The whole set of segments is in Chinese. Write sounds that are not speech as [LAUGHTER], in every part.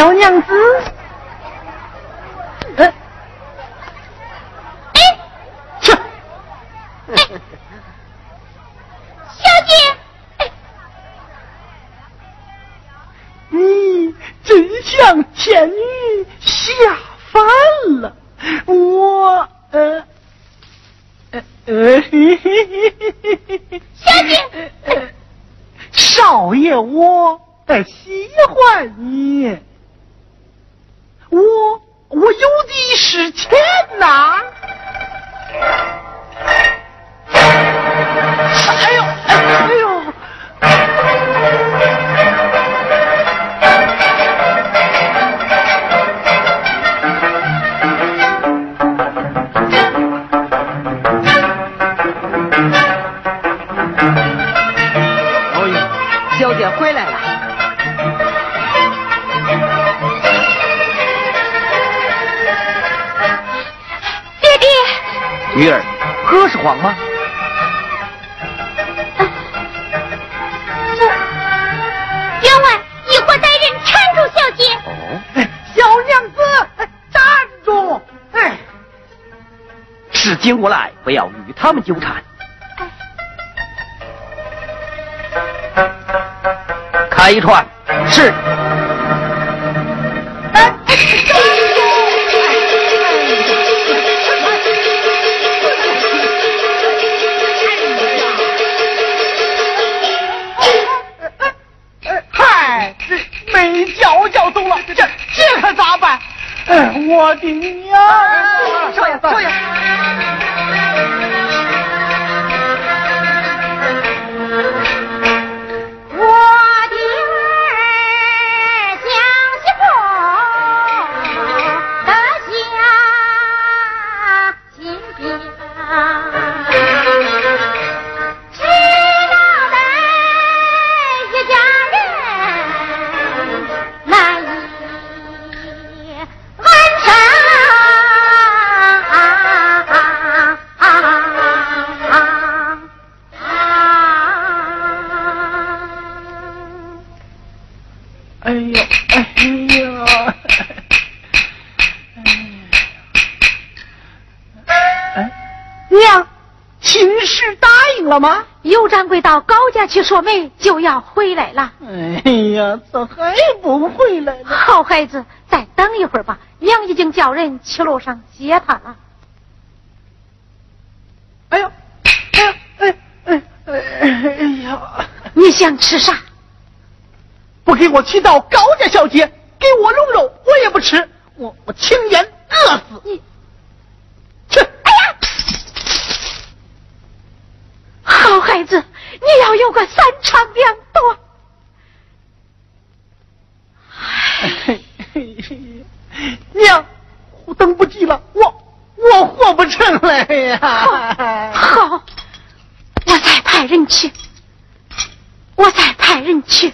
小娘子，哎，哎，去，小姐，你真像天女下凡了，我呃。呃呃，小姐，少爷我喜欢你。我我有的是钱呐！女儿，哥是慌吗？员外，一伙歹人缠住小姐。哦，小娘子，站住！哎，事情过来，不要与他们纠缠。开一串，是。的说媒，就要回来了。哎呀，咋还不回来呢？好孩子，再等一会儿吧。娘已经叫人去路上接他了。哎呦，哎哎哎哎呀！你想吃啥？不给我娶到高家小姐，给我龙肉，我也不吃。我我亲眼饿死。你去！哎呀！好孩子，你要有个三长两短。娘，我等不及了，我我活不成了呀！好，我再派人去，我再派人去。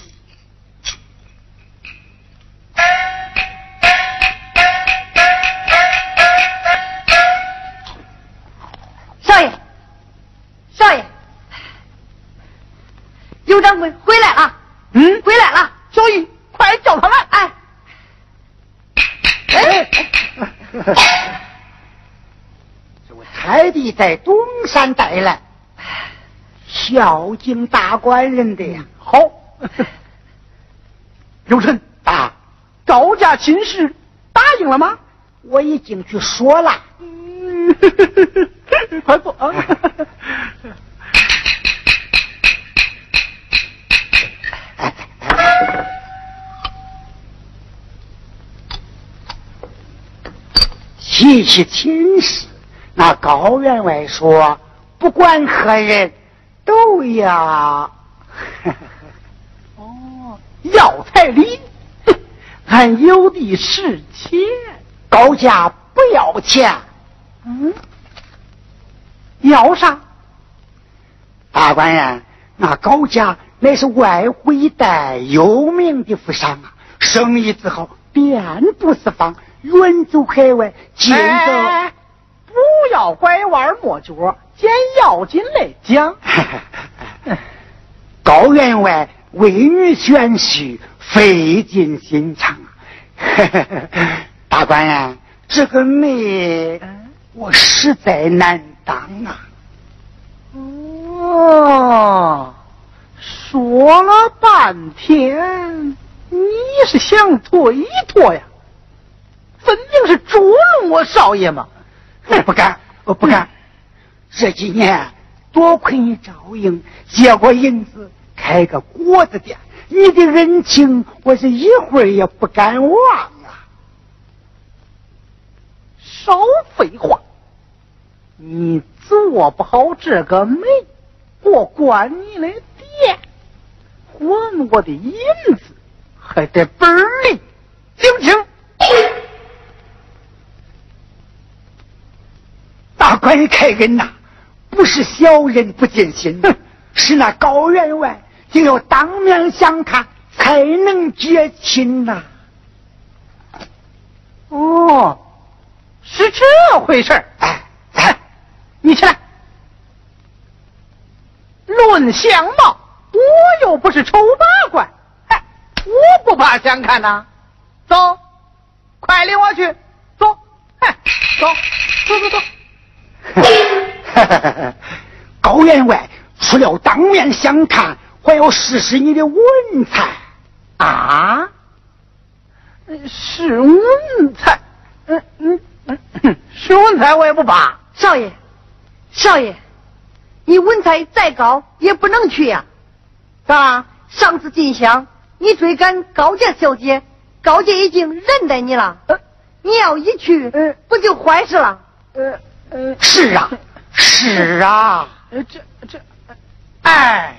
尤掌柜回来了。嗯，回来了。小玉，快叫他来。哎，哎，这位太弟在东山带来，孝敬大官人的呀。好，[LAUGHS] 刘晨啊，高家亲事答应了吗？我已经去说了。嗯，[LAUGHS] 快坐啊！提起亲事，那高员外说，不管何人，都要。[LAUGHS] 哦，要彩礼，[LAUGHS] 俺有的是钱。高家不要钱。嗯，要啥？大官人，那高家乃是外湖一带有名的富商啊，生意之好，遍布四方，远走海外，近走。哎，不要拐弯抹角，捡要紧来讲。[LAUGHS] 高员外为女选婿，费尽心肠啊！[LAUGHS] 大官人，这个媒我实在难当啊！哦，说了半天，你是想推脱呀？分明是捉弄我少爷嘛！我不敢，我不敢。这几年多亏你照应，借过银子开个果子店，你的恩情我是一会儿也不敢忘啊！少废话！你做不好这个媒，我关你的店，还我的银子还得本领，听不听？大官人开恩呐，不是小人不尽心，是那高员外就要当面相看，才能结亲呐。哦，是这回事哎哎，你起来。论相貌，我又不是丑八怪，哎，我不怕相看呐。走，快领我去，走，哎，走，走走走。[LAUGHS] 高员外除了当面相看，还要试试你的文采啊！是文采，嗯嗯嗯，是文采我也不怕。少爷，少爷，你文采再高也不能去呀、咋？上次进香，你追赶高家小姐，高家已经认得你了。呃你要一去，呃不就坏事了？呃呃，是啊，是啊。呃这这，哎。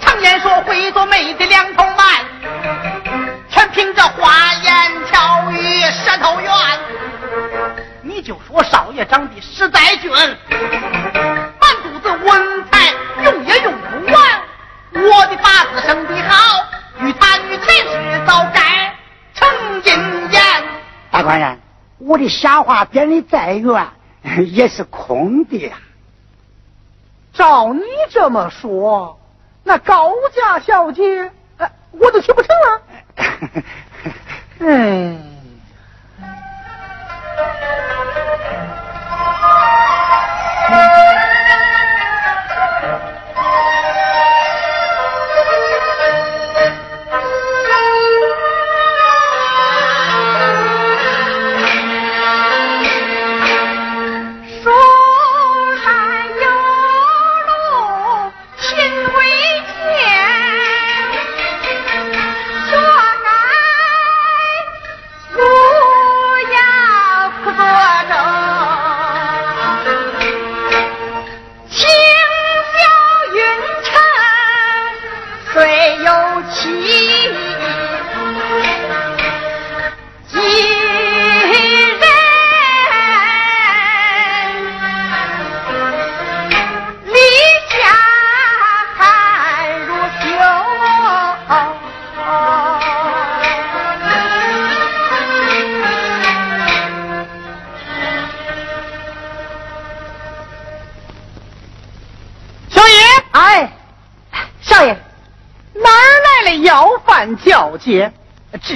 常言说会做媒的两头慢，全凭这花言巧语舌头圆。你就说少爷长得实在俊，我的瞎话编的再远，也是空的呀。照你这么说，那高家小姐，呃，我都去不成了。嗯。[LAUGHS]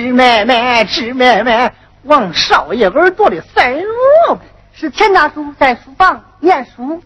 芝妹妹，芝妹妹，往少爷耳朵里塞萝卜。是钱大叔在书房念书。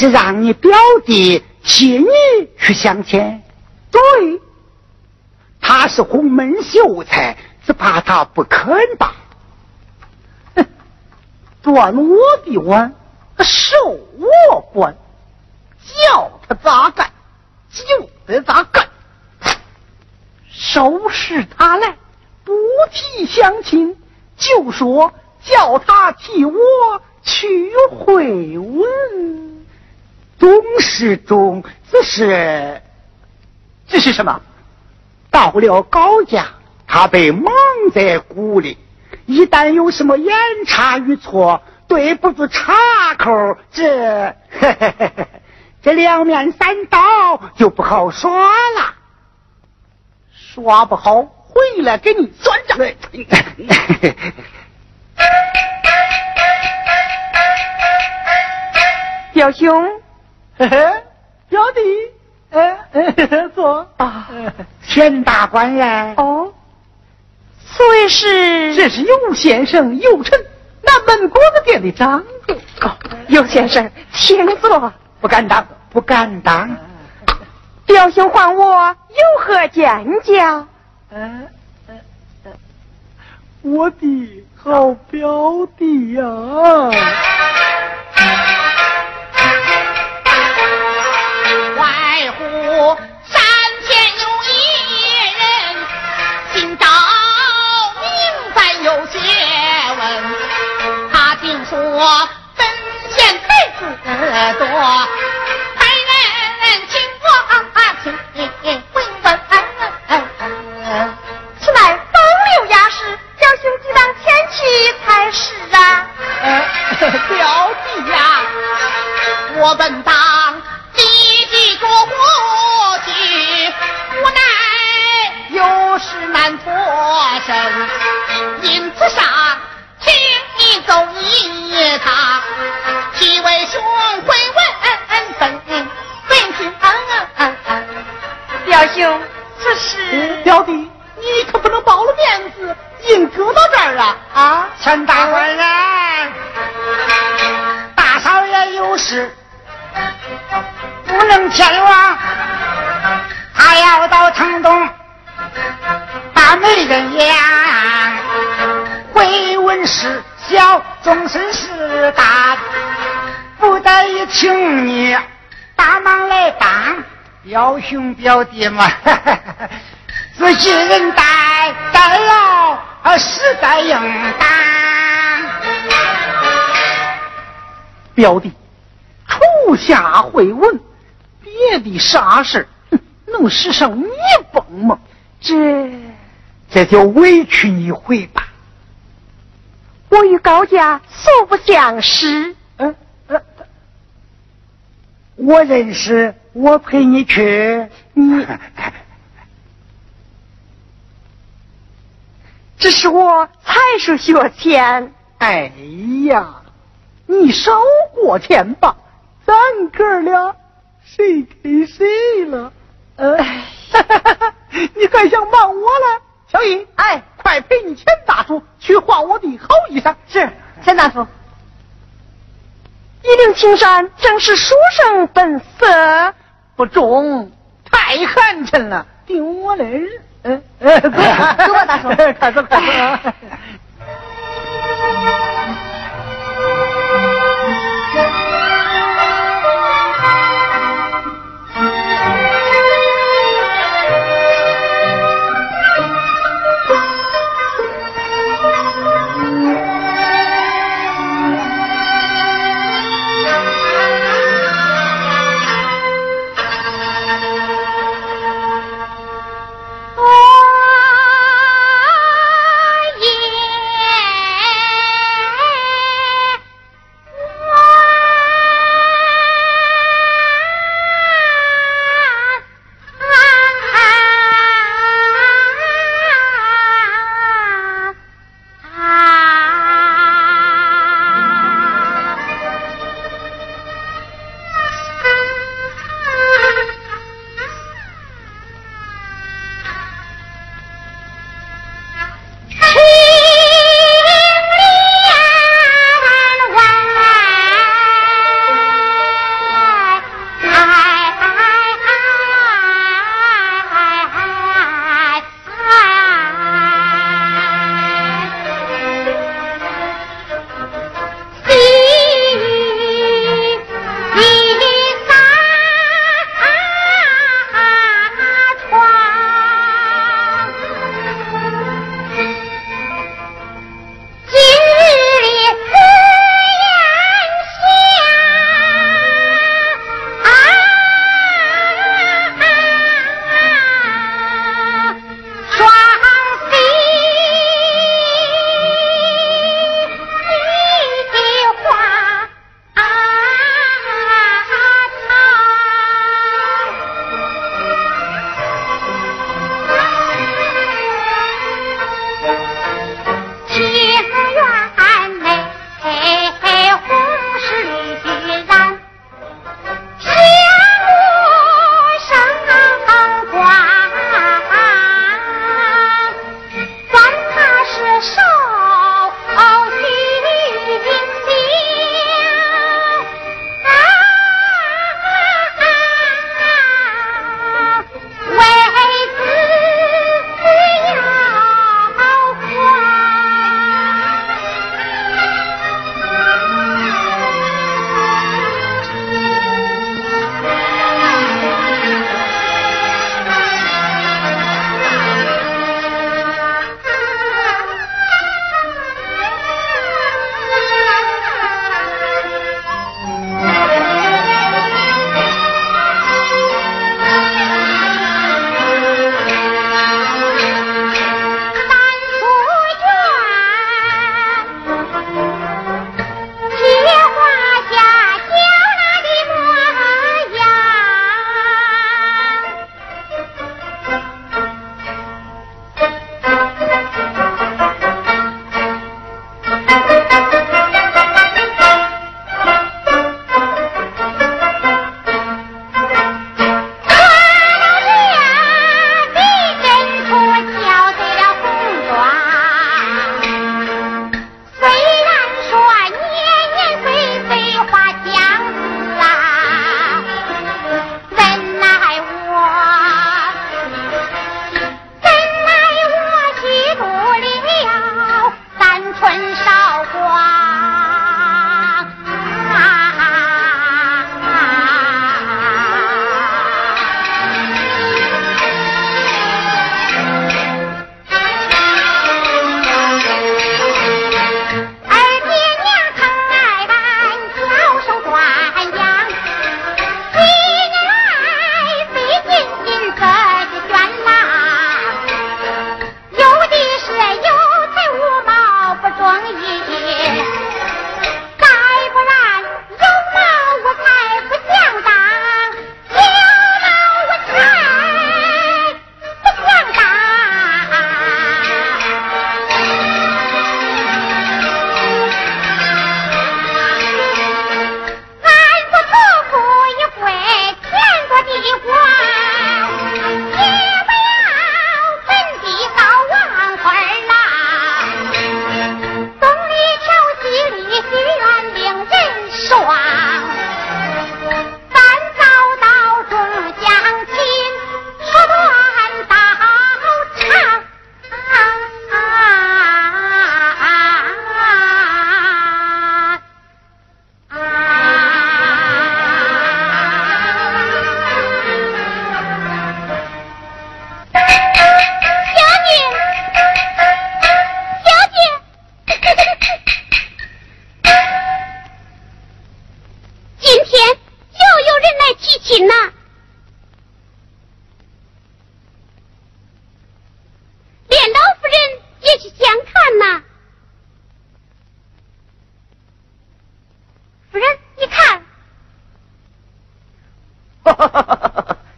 是让你表弟替你去相亲？对，他是洪门秀才，只怕他不肯吧？哼，端我的碗，受我管，叫他咋干就得咋干。收拾他来，不提相亲，就说叫他替我去回文。懂是中，只是这是什么？到了高家，他被蒙在鼓里，一旦有什么言差与错，对不住岔口，这 [LAUGHS] 这两面三刀就不好耍了。耍不好，回来给你算账。[LAUGHS] 表兄，嘿嘿，表弟，哎，坐啊，钱大官人，哦，此位是这是尤先生尤臣，南门果子店的掌柜。哦，尤先生，请坐。不敢当，不敢当。表兄唤我有何见教？嗯嗯嗯，我的好表弟呀！外听说本县才子多，派人请我请回问。此乃风流雅士，表兄即当前去才是啊。表弟呀，我本当立即着火去，无奈有事难脱身，因此上走一趟，替为兄回问本本性。表兄，此事表弟，你可不能暴了面子，硬搁到这儿啊！啊，钱大官人，大少爷有事，不能前往，他要到城东把媒人养。回文是小，终身是大，不得已请你帮忙来帮，表兄表弟嘛，[LAUGHS] 自己人带带了，实在应当。表弟，初下会文，别的啥事能使上你帮忙？这这就委屈你回吧。我与高家素不相识。嗯呃，我认识，我陪你去。你 [LAUGHS] 这是我才疏学浅，哎呀，你少过钱吧，咱哥俩谁给谁了？呃，[LAUGHS] 你还想瞒我了？小英，哎，快陪你钱大叔去换我的好衣裳。是钱大叔。一领青衫正是书生本色。不中，太太寒碜了，丢我的人。嗯，[LAUGHS] 走吧，大叔，[LAUGHS] 快走快走。[LAUGHS]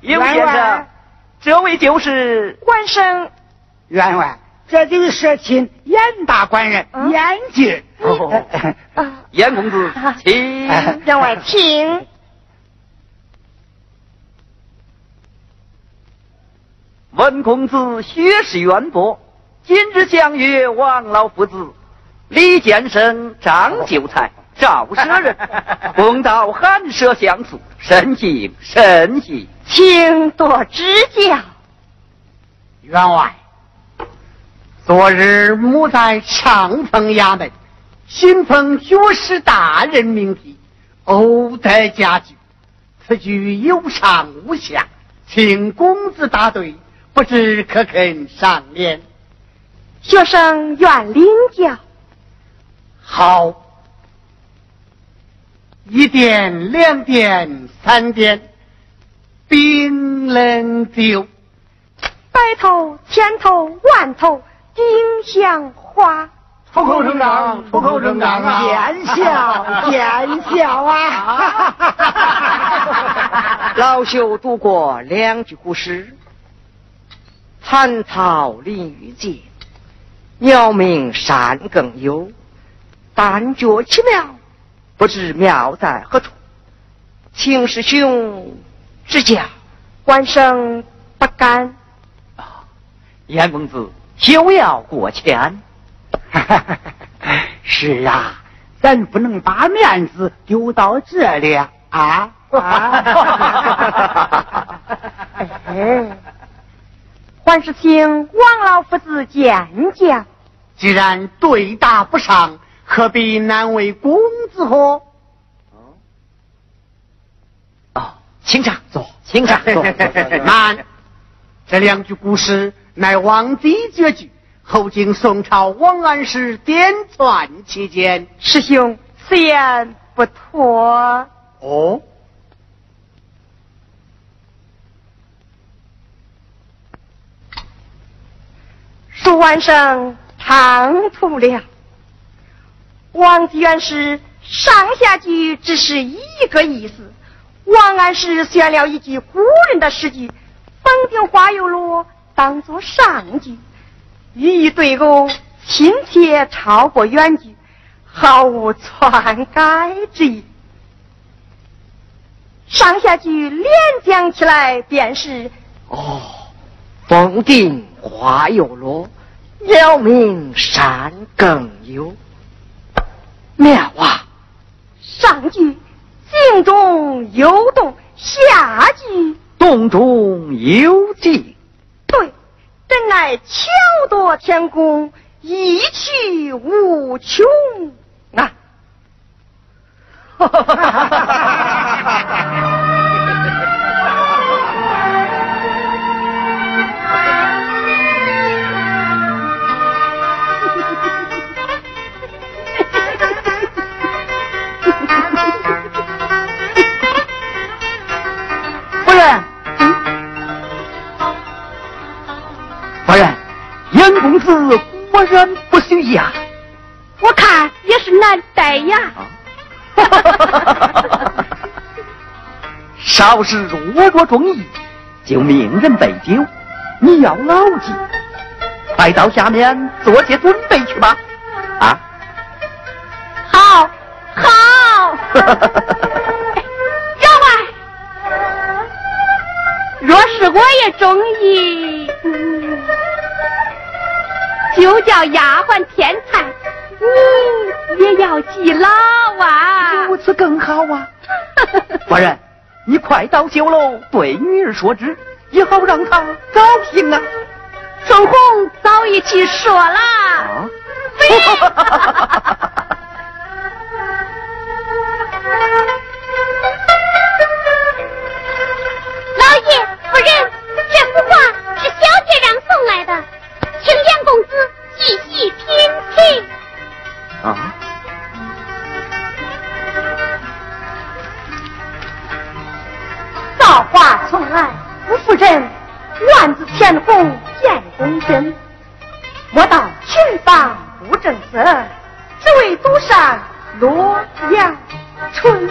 有先生，这位就是官生。员外，这就是社亲严大官人严进。哦，严公子，请。员外，请。文公子学识渊博，今日相约王老夫子、李建生、张秀才、赵舍人，[LAUGHS] 公道寒舍相宿，甚敬甚喜，请多指教。员外，昨日母在上峰衙门，新奉学士大人命题，偶得佳句，此句有上无下，请公子答对。不知可肯赏脸？学生愿领教。好，一点、两点、三点，冰冷酒，白头、千头、万头，丁香花。出口成章，出口成章啊！见笑，见笑啊！[LAUGHS] 老朽读过两句古诗。残草林玉洁，鸟鸣山更幽。但觉奇妙，不知妙在何处，请师兄指教。官生不敢。啊，严公子休要过谦。[LAUGHS] 是啊，咱不能把面子丢到这里啊！啊！[LAUGHS] 哎。还是请王老夫子见讲。既然对答不上，何必难为公子何？哦，请上坐，请上坐。[LAUGHS] 难，这两句古诗乃王帝绝句，后经宋朝王安石点纂其间。师兄，此言不妥。哦。舒万生唐突了。王子元是上下句只是一个意思。王安石选了一句古人的诗句“风顶花又落”当做上句，寓意对偶，亲切超过原句，毫无篡改之意。上下句连讲起来便是哦，风顶。花又落，鸟鸣山更幽。妙啊！上句静中有动，下句动中有静。对，真乃巧夺天工，一趣无穷啊！哈哈哈哈哈！[LAUGHS] 严公子果然不虚呀！我看也是难待呀。[LAUGHS] 少时若若中意，就命人备酒，你要牢记。快到下面做些准备去吧。啊！好，好。[LAUGHS] 员外，若是我也中意。就叫丫鬟添菜，你也要记牢啊！如此更好啊！[LAUGHS] 夫人，你快到酒楼对女儿说之，也好让她高兴啊。春红早已去说了。老 [LAUGHS] 人，万紫千红见公真。莫道群芳不正色，只为赌上洛阳春。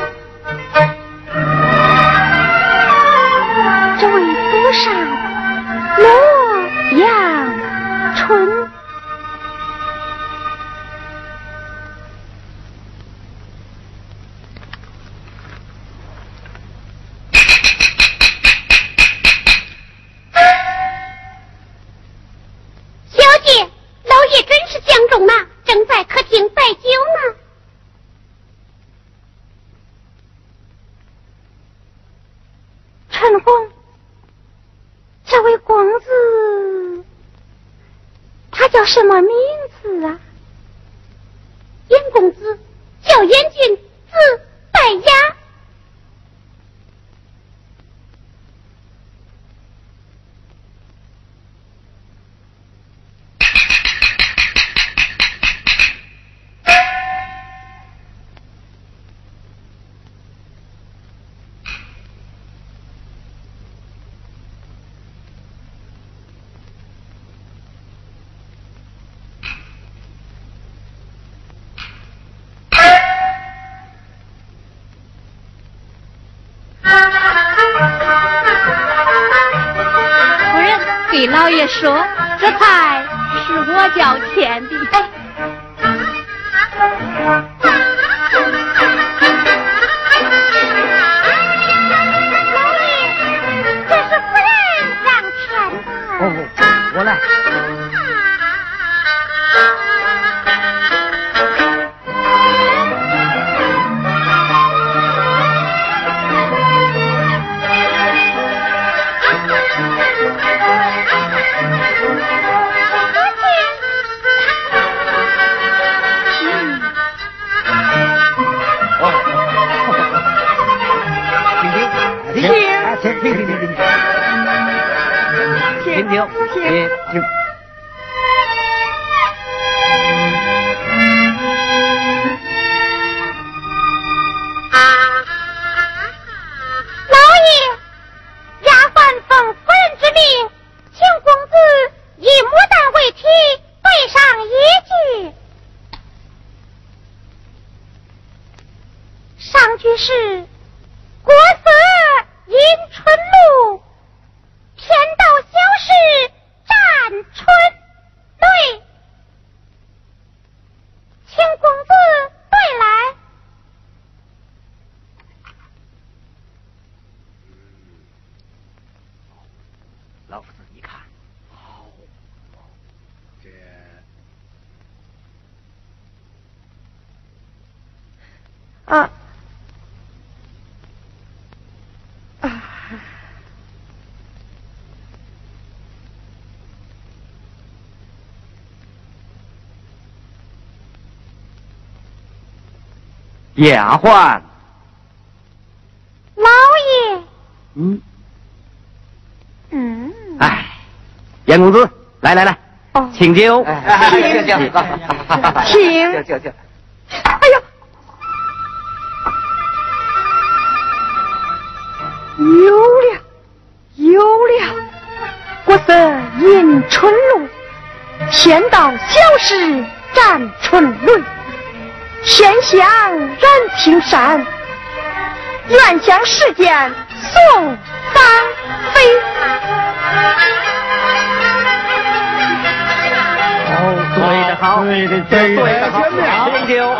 给老爷说：“这菜是我叫钱的。”你听听丫鬟，老爷，嗯，嗯，哎，严公子，来来来，哦，请酒，请请，请，请。请，哎呀，有了，有了，国色迎春露，仙道小事展春雷。天香染青山，愿将世间送芳菲。哦，对的好，对的对的好。啊，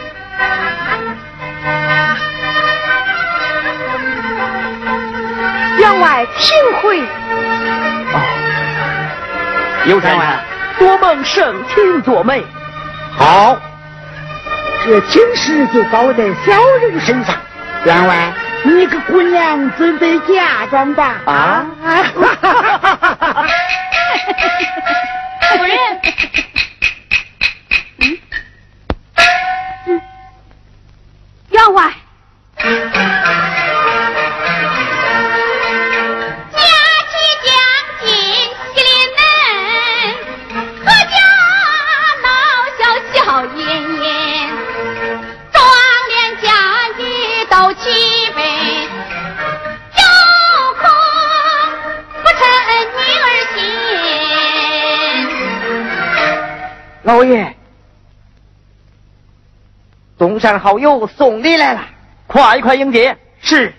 有差员，多蒙盛情做媒。好，这亲事就包在小人身上。员外，你个姑娘准备嫁妆吧。啊！老爷，东山好友送礼来了，快快迎接。是。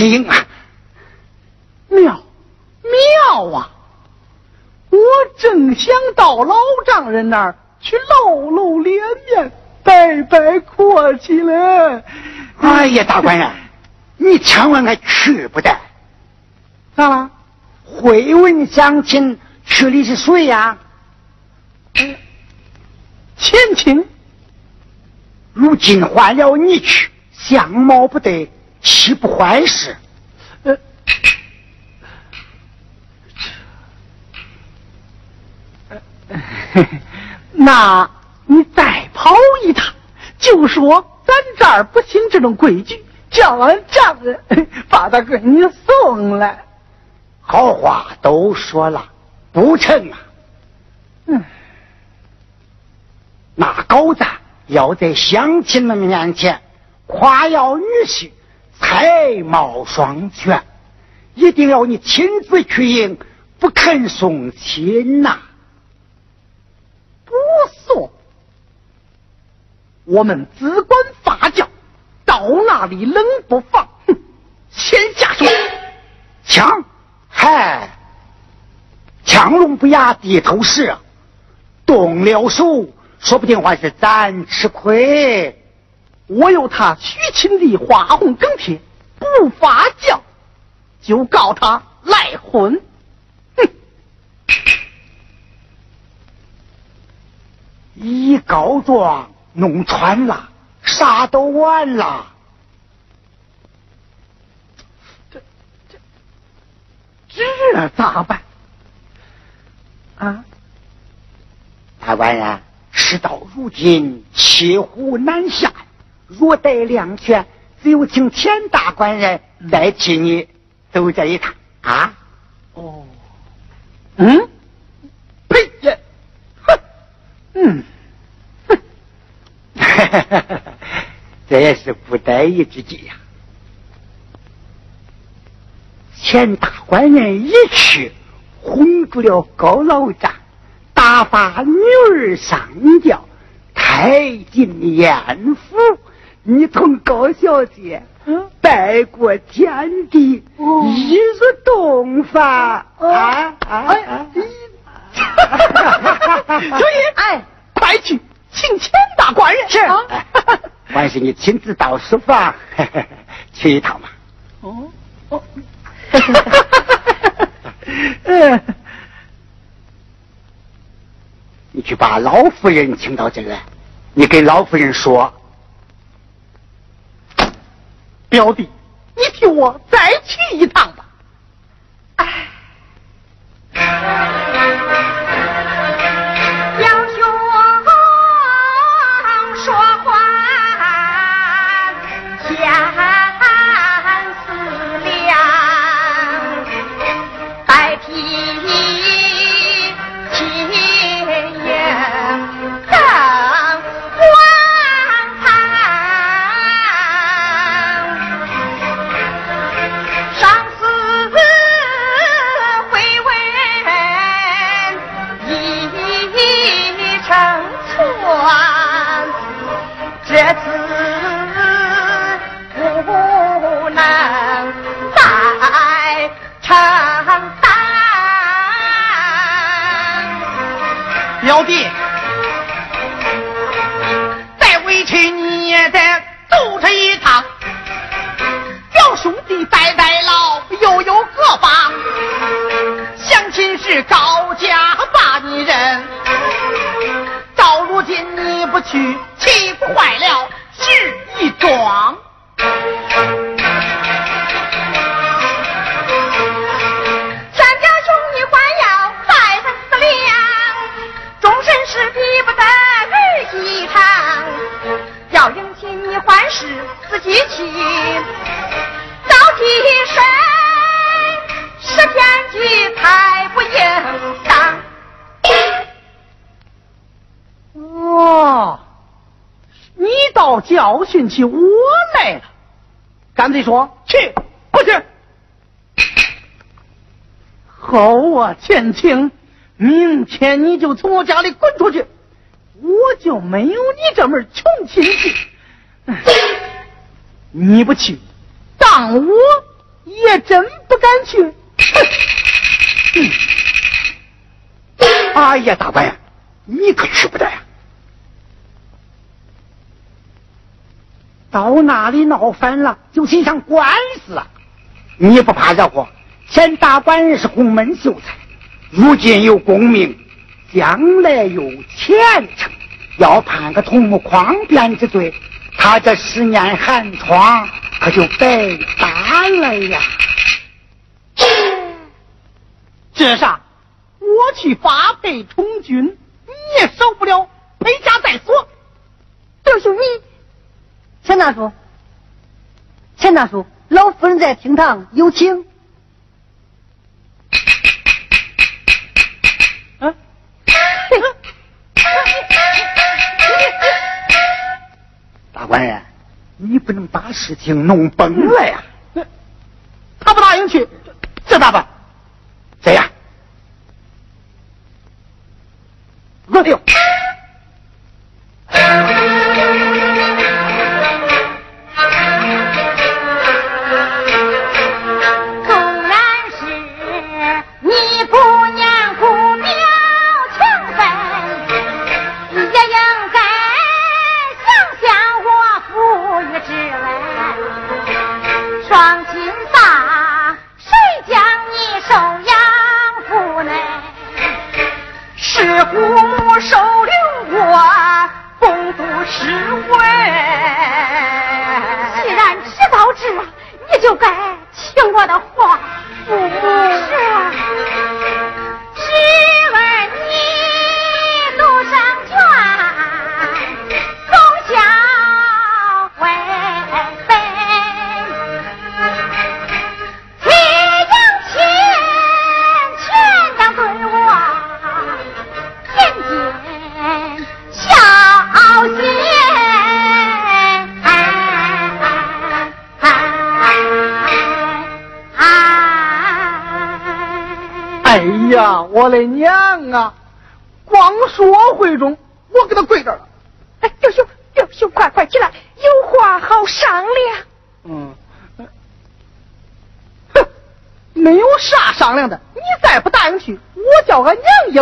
高价请啊！妙，妙啊！我正想到老丈人那儿去露露脸面，拜拜阔气了。哎呀，大官人，[LAUGHS] 你千万可去不得！咋了？会问乡亲去的是谁呀？前亲。如今换了你去，相貌不得，岂不坏事？呃，[LAUGHS] 那你再跑一趟，就说咱这儿不行这种规矩，叫俺丈人 [LAUGHS] 把他给你送来。好话都说了，不成啊。嗯，那狗子要在乡亲们面前夸耀女婿才貌双全，一定要你亲自去迎，不肯送亲呐。不送，我们只管发教，到那里冷不防。哼，先下手，枪，嗨，枪龙不压地头蛇，动了手，说不定还是咱吃亏。我有他许亲的花红梗帖，不发酵，就告他赖婚。哼一告状弄穿了，啥都完了。这这这咋办？啊！大官人，事到如今，骑虎难下，若待两全，只有请田大官人代替你走这一趟啊！哦，嗯，呸呀！嗯，哼，哈哈哈这也是不得已之计呀。钱大官人一去，哄住了高老丈，打发女儿上轿，开进严府。你同高小姐拜过天地，一入洞房啊啊！注意，哎，快去 [LAUGHS] 请钱大官人。是，还是你亲自到书房 [LAUGHS] 去一趟吧。哦。哦，[LAUGHS] 嗯，你去把老夫人请到这来，你跟老夫人说，表弟，你替我再去一趟吧。要教训起我来了。干脆说去不去？好啊，千青，明天你就从我家里滚出去，我就没有你这门穷亲戚。你不去，当我也真不敢去。哼哎呀，大官，你可去不得呀！到那里闹翻了，就心上官司啊！你不怕惹祸？前大官人是洪门秀才，如今有功名，将来有前程，要判个土木狂变之罪，他这十年寒窗可就白搭了呀！这啥？我去发配充军，你也受不了，回家再说。这是，你钱大叔，钱大叔，老夫人在厅堂有请。嗯，大官人，你不能把事情弄崩了呀！他不答应去，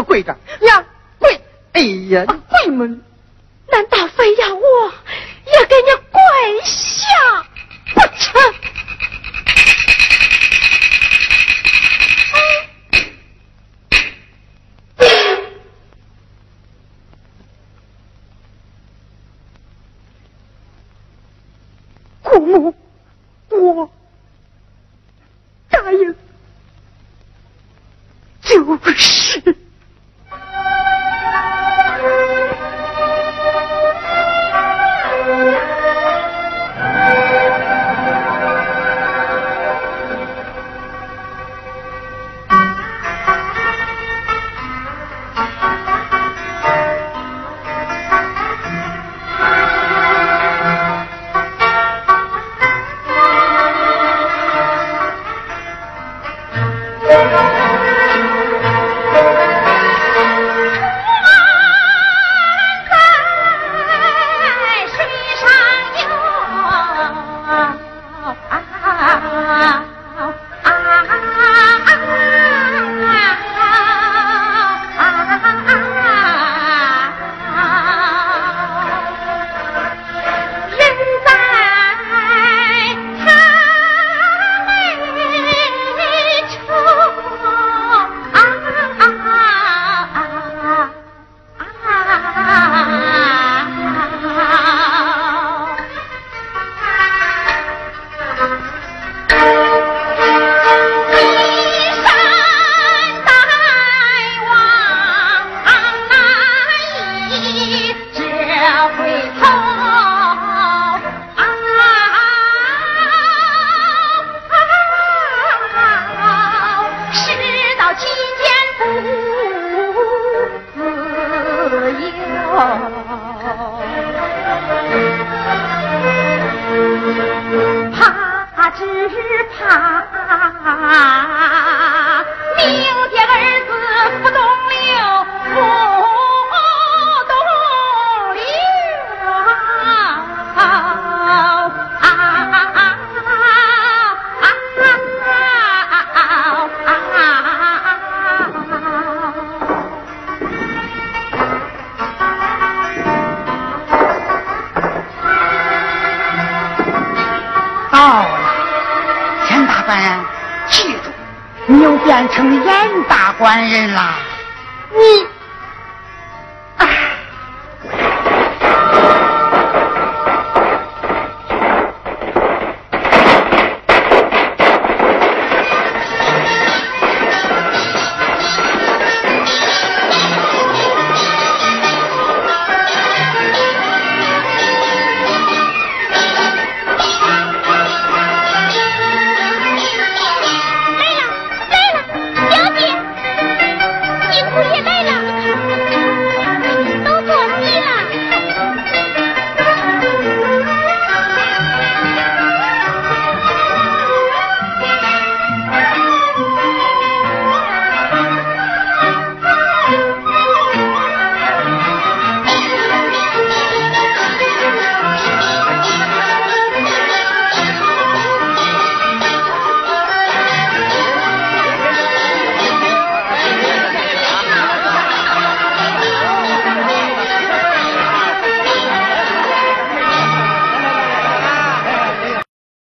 跪着。娘跪！哎呀，你跪嘛！难道非要我也给你跪下不成？姑母，我答应，就是。只怕明天儿子不变成严大官人了。